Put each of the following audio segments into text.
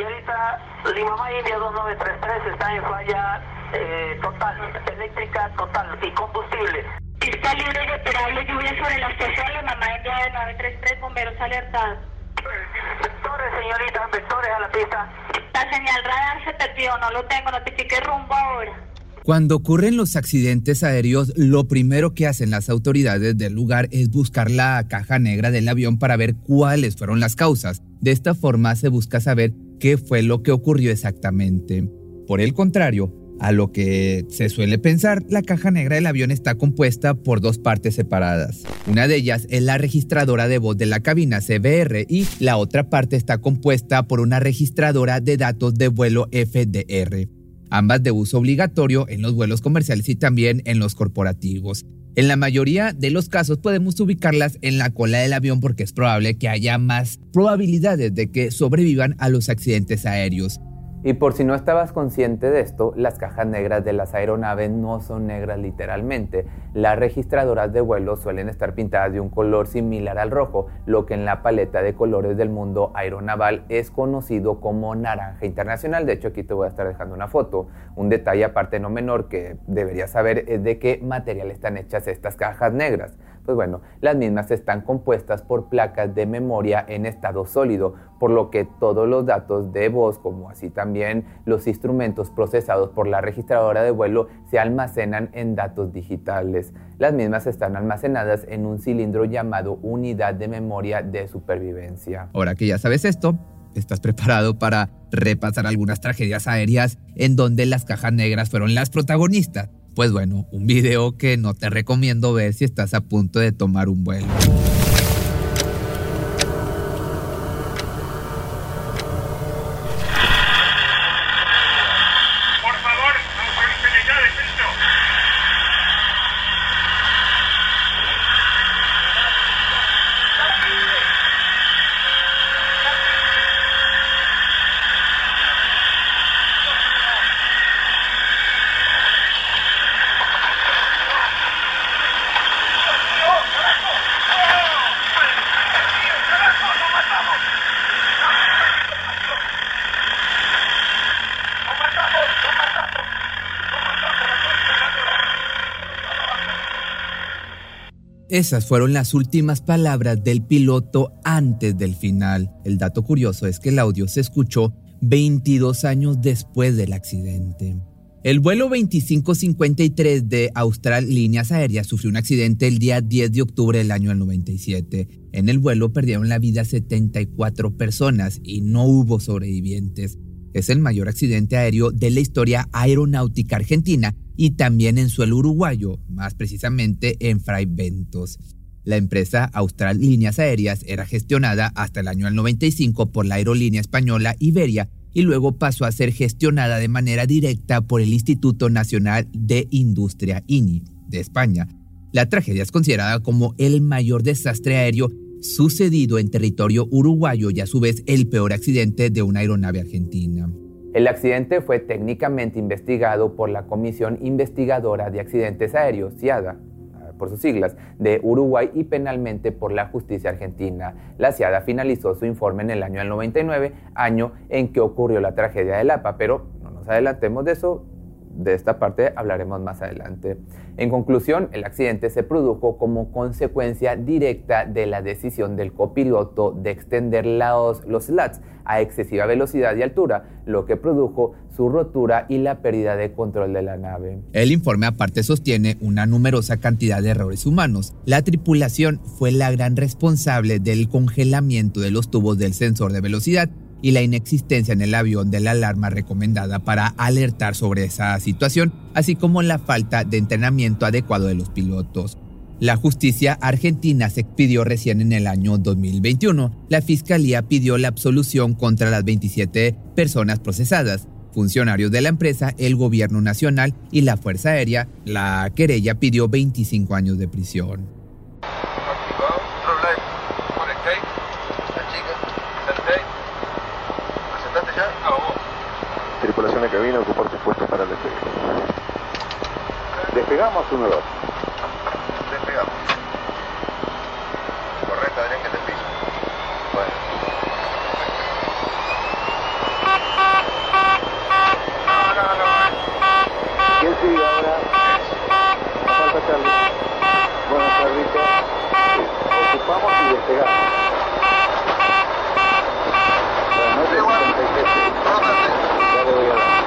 Señorita, Lima India 2933 está en falla eh, total, eléctrica total y combustible. Pista libre y operable, lluvia sobre la estación Lima India de 933, bomberos alertados. Vectores, señorita, vectores a la pista. La señal radar se perdió, no lo tengo, notifique rumbo ahora. Cuando ocurren los accidentes aéreos, lo primero que hacen las autoridades del lugar es buscar la caja negra del avión para ver cuáles fueron las causas. De esta forma se busca saber qué fue lo que ocurrió exactamente. Por el contrario, a lo que se suele pensar, la caja negra del avión está compuesta por dos partes separadas. Una de ellas es la registradora de voz de la cabina CBR y la otra parte está compuesta por una registradora de datos de vuelo FDR ambas de uso obligatorio en los vuelos comerciales y también en los corporativos. En la mayoría de los casos podemos ubicarlas en la cola del avión porque es probable que haya más probabilidades de que sobrevivan a los accidentes aéreos. Y por si no estabas consciente de esto, las cajas negras de las aeronaves no son negras literalmente. Las registradoras de vuelo suelen estar pintadas de un color similar al rojo, lo que en la paleta de colores del mundo aeronaval es conocido como naranja internacional. De hecho, aquí te voy a estar dejando una foto. Un detalle aparte no menor que deberías saber es de qué material están hechas estas cajas negras. Pues bueno, las mismas están compuestas por placas de memoria en estado sólido, por lo que todos los datos de voz, como así también los instrumentos procesados por la registradora de vuelo, se almacenan en datos digitales. Las mismas están almacenadas en un cilindro llamado unidad de memoria de supervivencia. Ahora que ya sabes esto, ¿Estás preparado para repasar algunas tragedias aéreas en donde las cajas negras fueron las protagonistas? Pues bueno, un video que no te recomiendo ver si estás a punto de tomar un vuelo. Esas fueron las últimas palabras del piloto antes del final. El dato curioso es que el audio se escuchó 22 años después del accidente. El vuelo 2553 de Austral Líneas Aéreas sufrió un accidente el día 10 de octubre del año 97. En el vuelo perdieron la vida 74 personas y no hubo sobrevivientes. Es el mayor accidente aéreo de la historia aeronáutica argentina y también en suelo uruguayo, más precisamente en Fray Ventos. La empresa Austral Líneas Aéreas era gestionada hasta el año 95 por la aerolínea española Iberia y luego pasó a ser gestionada de manera directa por el Instituto Nacional de Industria INI de España. La tragedia es considerada como el mayor desastre aéreo sucedido en territorio uruguayo y a su vez el peor accidente de una aeronave argentina. El accidente fue técnicamente investigado por la Comisión Investigadora de Accidentes Aéreos, CIADA, por sus siglas, de Uruguay y penalmente por la justicia argentina. La CIADA finalizó su informe en el año 99, año en que ocurrió la tragedia de Lapa, pero no nos adelantemos de eso, de esta parte hablaremos más adelante. En conclusión, el accidente se produjo como consecuencia directa de la decisión del copiloto de extender los, los slats a excesiva velocidad y altura, lo que produjo su rotura y la pérdida de control de la nave. El informe aparte sostiene una numerosa cantidad de errores humanos. La tripulación fue la gran responsable del congelamiento de los tubos del sensor de velocidad y la inexistencia en el avión de la alarma recomendada para alertar sobre esa situación, así como la falta de entrenamiento adecuado de los pilotos. La justicia argentina se expidió recién en el año 2021. La fiscalía pidió la absolución contra las 27 personas procesadas, funcionarios de la empresa, el gobierno nacional y la Fuerza Aérea. La querella pidió 25 años de prisión. De cabina, ocupar sus puestos para el despegue. Despegamos 1-2. Despegamos. Correcto, Adrián, que te piso. Bueno. Vamos y despegamos. Buenas noches, 77. Ya le voy a dar.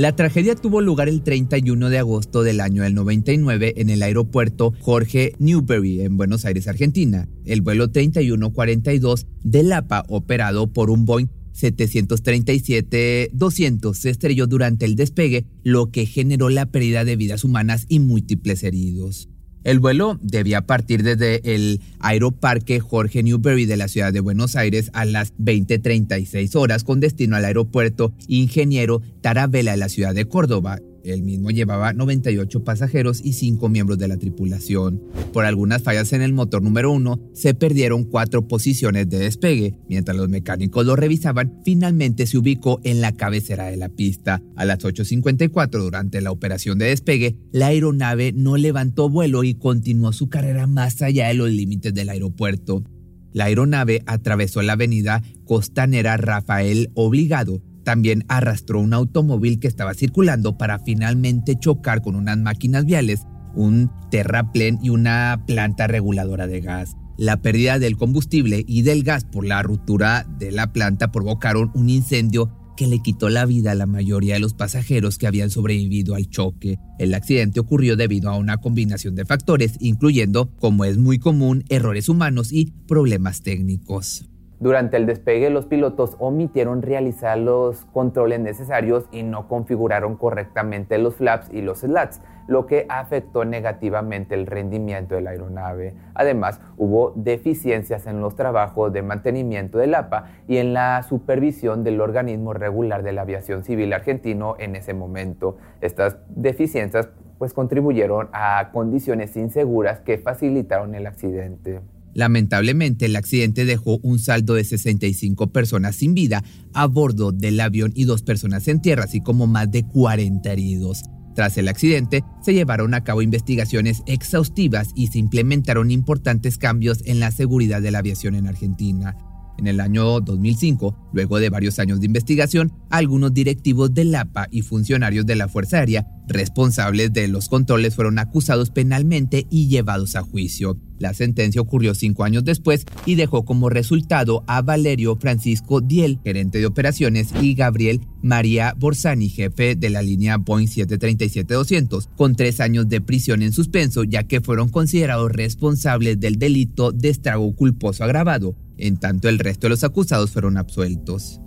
La tragedia tuvo lugar el 31 de agosto del año del 99 en el aeropuerto Jorge Newbery en Buenos Aires, Argentina. El vuelo 3142 de Lapa, operado por un Boeing 737-200 se estrelló durante el despegue, lo que generó la pérdida de vidas humanas y múltiples heridos. El vuelo debía partir desde el Aeroparque Jorge Newbery de la ciudad de Buenos Aires a las 20:36 horas con destino al aeropuerto Ingeniero Tarabela de la ciudad de Córdoba. El mismo llevaba 98 pasajeros y 5 miembros de la tripulación. Por algunas fallas en el motor número 1, se perdieron cuatro posiciones de despegue. Mientras los mecánicos lo revisaban, finalmente se ubicó en la cabecera de la pista. A las 8.54 durante la operación de despegue, la aeronave no levantó vuelo y continuó su carrera más allá de los límites del aeropuerto. La aeronave atravesó la avenida costanera Rafael Obligado, también arrastró un automóvil que estaba circulando para finalmente chocar con unas máquinas viales, un terraplén y una planta reguladora de gas. La pérdida del combustible y del gas por la ruptura de la planta provocaron un incendio que le quitó la vida a la mayoría de los pasajeros que habían sobrevivido al choque. El accidente ocurrió debido a una combinación de factores, incluyendo, como es muy común, errores humanos y problemas técnicos. Durante el despegue los pilotos omitieron realizar los controles necesarios y no configuraron correctamente los flaps y los slats, lo que afectó negativamente el rendimiento de la aeronave. Además, hubo deficiencias en los trabajos de mantenimiento del APA y en la supervisión del organismo regular de la aviación civil argentino en ese momento. Estas deficiencias pues contribuyeron a condiciones inseguras que facilitaron el accidente. Lamentablemente, el accidente dejó un saldo de 65 personas sin vida a bordo del avión y dos personas en tierra, así como más de 40 heridos. Tras el accidente, se llevaron a cabo investigaciones exhaustivas y se implementaron importantes cambios en la seguridad de la aviación en Argentina. En el año 2005, luego de varios años de investigación, algunos directivos del APA y funcionarios de la Fuerza Aérea responsables de los controles fueron acusados penalmente y llevados a juicio. La sentencia ocurrió cinco años después y dejó como resultado a Valerio Francisco Diel, gerente de operaciones, y Gabriel María Borsani, jefe de la línea Boeing 737-200, con tres años de prisión en suspenso, ya que fueron considerados responsables del delito de estrago culposo agravado. En tanto, el resto de los acusados fueron absueltos.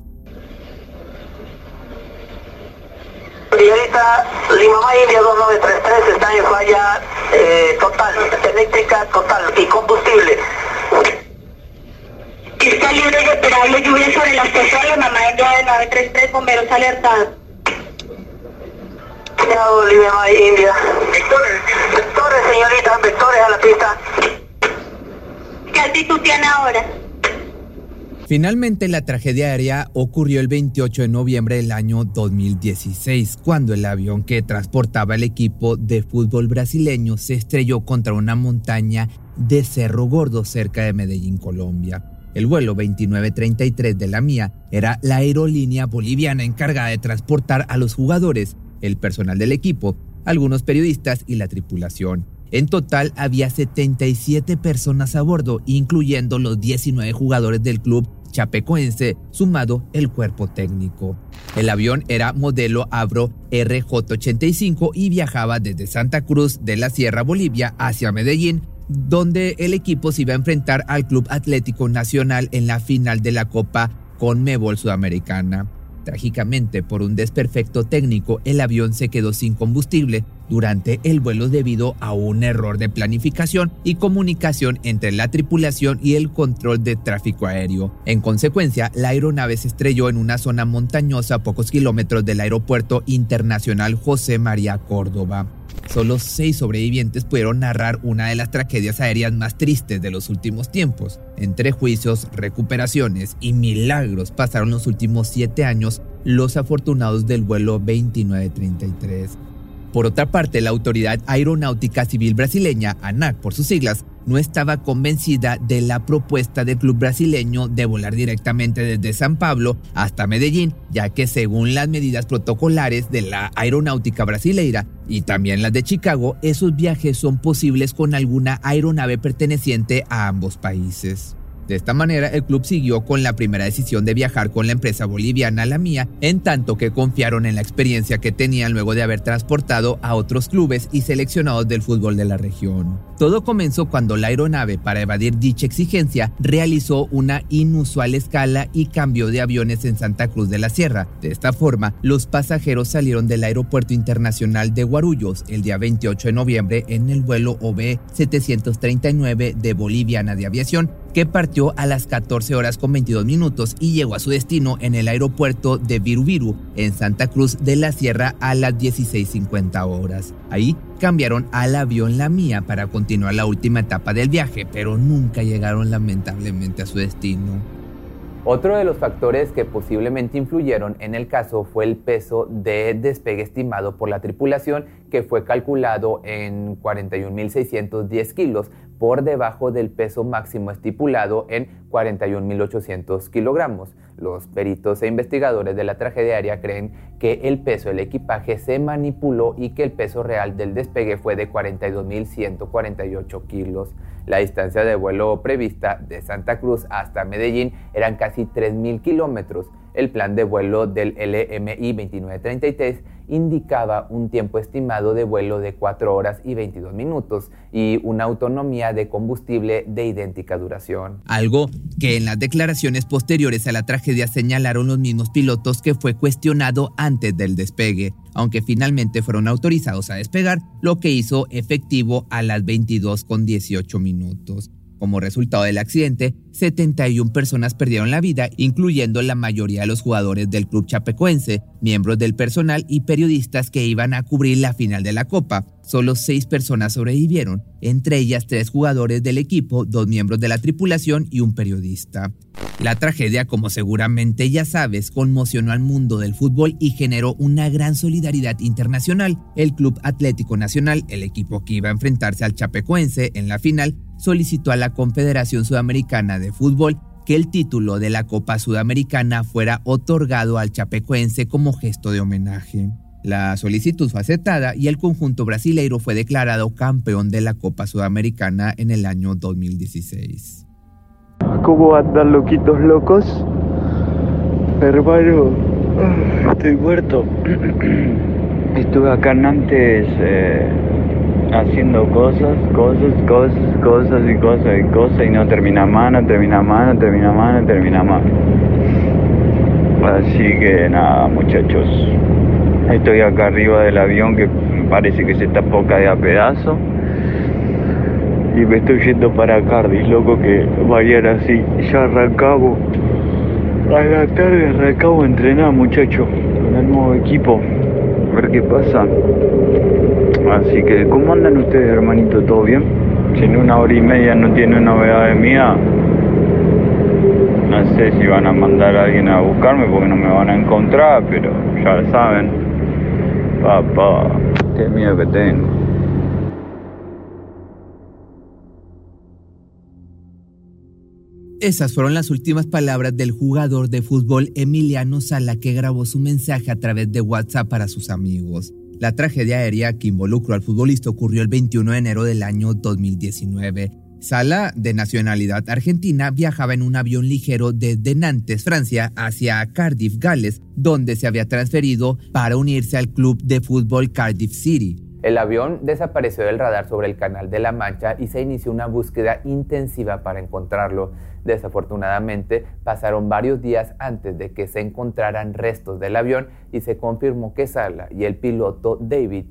Lima India 2933 está en falla eh, total, eléctrica total y combustible. Está libre y operable lluvia sobre la estación La Mamá India de 933, bomberos alertados. Lima India. Vectores, vectores señorita, vectores a la pista. ¿Qué altitud tiene ahora? Finalmente, la tragedia aérea ocurrió el 28 de noviembre del año 2016, cuando el avión que transportaba el equipo de fútbol brasileño se estrelló contra una montaña de Cerro Gordo cerca de Medellín, Colombia. El vuelo 2933 de la MIA era la aerolínea boliviana encargada de transportar a los jugadores, el personal del equipo, algunos periodistas y la tripulación. En total había 77 personas a bordo, incluyendo los 19 jugadores del club chapecoense, sumado el cuerpo técnico. El avión era modelo Avro RJ-85 y viajaba desde Santa Cruz de la Sierra Bolivia hacia Medellín, donde el equipo se iba a enfrentar al Club Atlético Nacional en la final de la Copa Conmebol Sudamericana. Trágicamente, por un desperfecto técnico, el avión se quedó sin combustible durante el vuelo debido a un error de planificación y comunicación entre la tripulación y el control de tráfico aéreo. En consecuencia, la aeronave se estrelló en una zona montañosa a pocos kilómetros del aeropuerto internacional José María Córdoba. Solo seis sobrevivientes pudieron narrar una de las tragedias aéreas más tristes de los últimos tiempos. Entre juicios, recuperaciones y milagros pasaron los últimos siete años los afortunados del vuelo 2933. Por otra parte, la Autoridad Aeronáutica Civil Brasileña, ANAC por sus siglas, no estaba convencida de la propuesta del club brasileño de volar directamente desde San Pablo hasta Medellín, ya que según las medidas protocolares de la aeronáutica brasileira y también las de Chicago, esos viajes son posibles con alguna aeronave perteneciente a ambos países. De esta manera, el club siguió con la primera decisión de viajar con la empresa boliviana La Mía, en tanto que confiaron en la experiencia que tenían luego de haber transportado a otros clubes y seleccionados del fútbol de la región. Todo comenzó cuando la aeronave, para evadir dicha exigencia, realizó una inusual escala y cambió de aviones en Santa Cruz de la Sierra. De esta forma, los pasajeros salieron del Aeropuerto Internacional de Guarulhos el día 28 de noviembre en el vuelo OB 739 de Boliviana de Aviación que partió a las 14 horas con 22 minutos y llegó a su destino en el aeropuerto de Virubiru, en Santa Cruz de la Sierra, a las 16.50 horas. Ahí cambiaron al avión La Mía para continuar la última etapa del viaje, pero nunca llegaron lamentablemente a su destino. Otro de los factores que posiblemente influyeron en el caso fue el peso de despegue estimado por la tripulación, que fue calculado en 41.610 kilos, por debajo del peso máximo estipulado en 41.800 kilogramos. Los peritos e investigadores de la tragedia aérea creen que el peso del equipaje se manipuló y que el peso real del despegue fue de 42.148 kilos. La distancia de vuelo prevista de Santa Cruz hasta Medellín eran casi 3.000 kilómetros. El plan de vuelo del LMI 2933 indicaba un tiempo estimado de vuelo de 4 horas y 22 minutos y una autonomía de combustible de idéntica duración. Algo que en las declaraciones posteriores a la tragedia señalaron los mismos pilotos que fue cuestionado antes del despegue, aunque finalmente fueron autorizados a despegar, lo que hizo efectivo a las 22 con 18 minutos. Como resultado del accidente, 71 personas perdieron la vida, incluyendo la mayoría de los jugadores del club chapecoense, miembros del personal y periodistas que iban a cubrir la final de la Copa. Solo seis personas sobrevivieron, entre ellas tres jugadores del equipo, dos miembros de la tripulación y un periodista. La tragedia, como seguramente ya sabes, conmocionó al mundo del fútbol y generó una gran solidaridad internacional. El Club Atlético Nacional, el equipo que iba a enfrentarse al Chapecoense en la final, solicitó a la Confederación Sudamericana de Fútbol que el título de la Copa Sudamericana fuera otorgado al chapecoense como gesto de homenaje. La solicitud fue aceptada y el conjunto brasileiro fue declarado campeón de la Copa Sudamericana en el año 2016. ¿Cómo andan loquitos locos? Hermano, estoy muerto. Estuve acá antes eh, haciendo cosas, cosas, cosas, cosas y cosas y cosas y no termina más, no termina más, no termina más, no termina más. Así que nada, muchachos. Estoy acá arriba del avión que parece que se está poca de a pedazo. Y me estoy yendo para Cardiff, loco, que vayan así. Ya arrancamos. A la tarde arrancamos a entrenar, muchachos, con el nuevo equipo. A ver qué pasa. Así que, ¿cómo andan ustedes, hermanito? ¿Todo bien? Si en una hora y media no tiene novedades mía, no sé si van a mandar a alguien a buscarme porque no me van a encontrar, pero ya lo saben. Papá, qué miedo que tengo. Esas fueron las últimas palabras del jugador de fútbol Emiliano Sala que grabó su mensaje a través de WhatsApp para sus amigos. La tragedia aérea que involucró al futbolista ocurrió el 21 de enero del año 2019. Sala, de nacionalidad argentina, viajaba en un avión ligero desde Nantes, Francia, hacia Cardiff, Gales, donde se había transferido para unirse al club de fútbol Cardiff City. El avión desapareció del radar sobre el Canal de la Mancha y se inició una búsqueda intensiva para encontrarlo. Desafortunadamente, pasaron varios días antes de que se encontraran restos del avión y se confirmó que Sala y el piloto David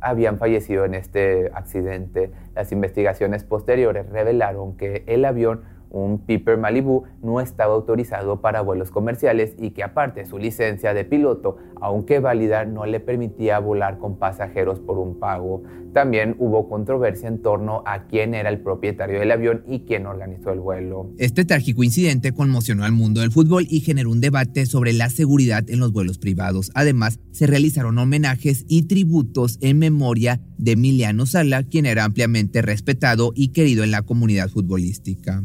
habían fallecido en este accidente. Las investigaciones posteriores revelaron que el avión un Piper Malibu, no estaba autorizado para vuelos comerciales y que aparte su licencia de piloto, aunque válida, no le permitía volar con pasajeros por un pago. También hubo controversia en torno a quién era el propietario del avión y quién organizó el vuelo. Este trágico incidente conmocionó al mundo del fútbol y generó un debate sobre la seguridad en los vuelos privados. Además, se realizaron homenajes y tributos en memoria de Emiliano Sala, quien era ampliamente respetado y querido en la comunidad futbolística.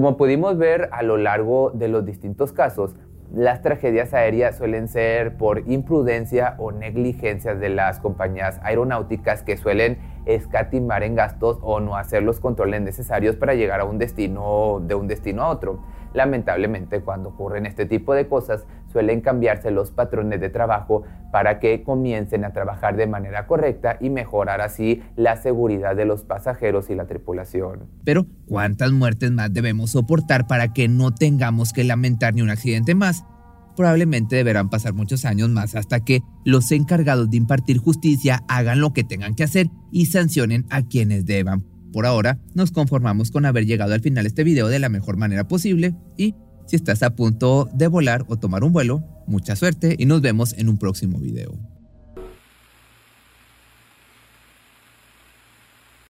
Como pudimos ver a lo largo de los distintos casos, las tragedias aéreas suelen ser por imprudencia o negligencia de las compañías aeronáuticas que suelen escatimar en gastos o no hacer los controles necesarios para llegar a un destino de un destino a otro. Lamentablemente, cuando ocurren este tipo de cosas, suelen cambiarse los patrones de trabajo para que comiencen a trabajar de manera correcta y mejorar así la seguridad de los pasajeros y la tripulación. Pero, ¿cuántas muertes más debemos soportar para que no tengamos que lamentar ni un accidente más? Probablemente deberán pasar muchos años más hasta que los encargados de impartir justicia hagan lo que tengan que hacer y sancionen a quienes deban. Por ahora, nos conformamos con haber llegado al final de este video de la mejor manera posible y si estás a punto de volar o tomar un vuelo, mucha suerte y nos vemos en un próximo video.